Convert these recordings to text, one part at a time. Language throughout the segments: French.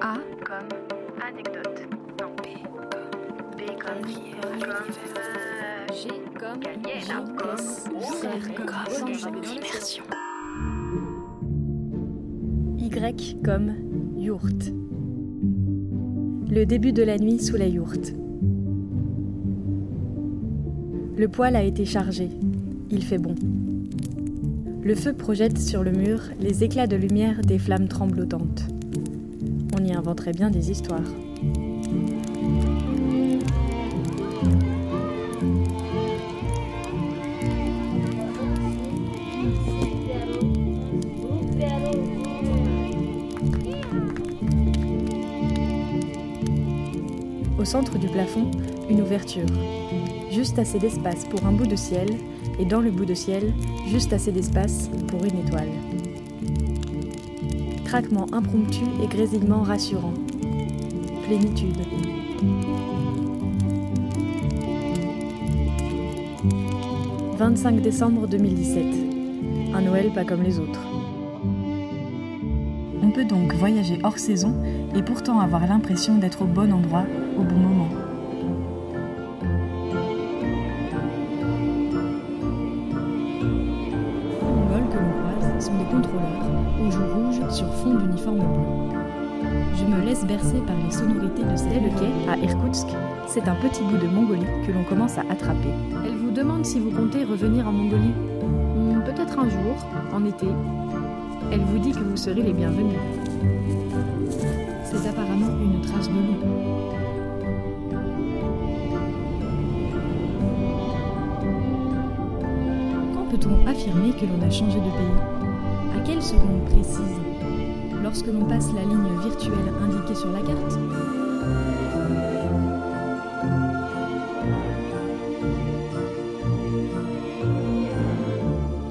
A comme anecdote. Non, B comme B comme G comme comme immersion. Y comme yourte. Le début de la nuit sous la yourte. Le poêle a été chargé. Il fait bon. Le feu projette sur le mur les éclats de lumière des flammes tremblotantes. On y inventerait bien des histoires. Au centre du plafond, une ouverture. Juste assez d'espace pour un bout de ciel, et dans le bout de ciel, juste assez d'espace pour une étoile. Craquement impromptu et grésillement rassurant. Plénitude. « 25 décembre 2017. Un Noël pas comme les autres. On peut donc voyager hors saison et pourtant avoir l'impression d'être au bon endroit au bon moment. Sont des contrôleurs aux joues rouges sur fond d'uniforme bleu. Je me laisse bercer par les sonorités de le quai à Irkoutsk. C'est un petit bout de Mongolie que l'on commence à attraper. Elle vous demande si vous comptez revenir en Mongolie. Hmm, Peut-être un jour, en été. Elle vous dit que vous serez les bienvenus. C'est apparemment une trace de loup. Quand peut-on affirmer que l'on a changé de pays? À quelle seconde précise Lorsque l'on passe la ligne virtuelle indiquée sur la carte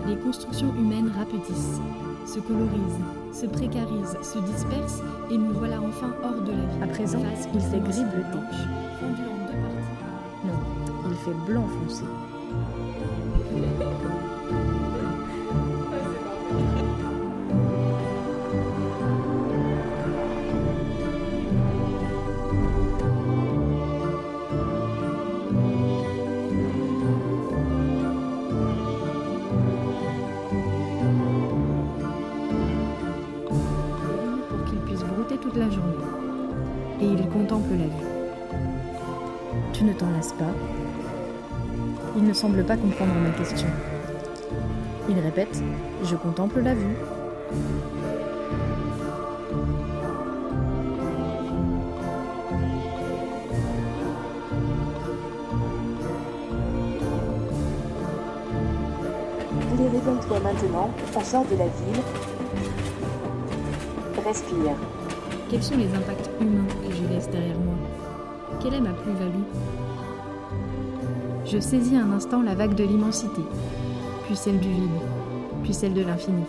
Les constructions humaines rapetissent, se colorisent, se précarisent, se dispersent et nous voilà enfin hors de la vie. À présent, il fait gris bleuté. Fondu en deux parties. Non, il fait blanc foncé. Contemple la vue. Tu ne t'en lasses pas Il ne semble pas comprendre ma question. Il répète Je contemple la vue. Allez, réveille-toi maintenant, on sort de la ville. Respire. Quels sont les impacts humains Quelle est ma plus-value? Je saisis un instant la vague de l'immensité, puis celle du vide, puis celle de l'infini.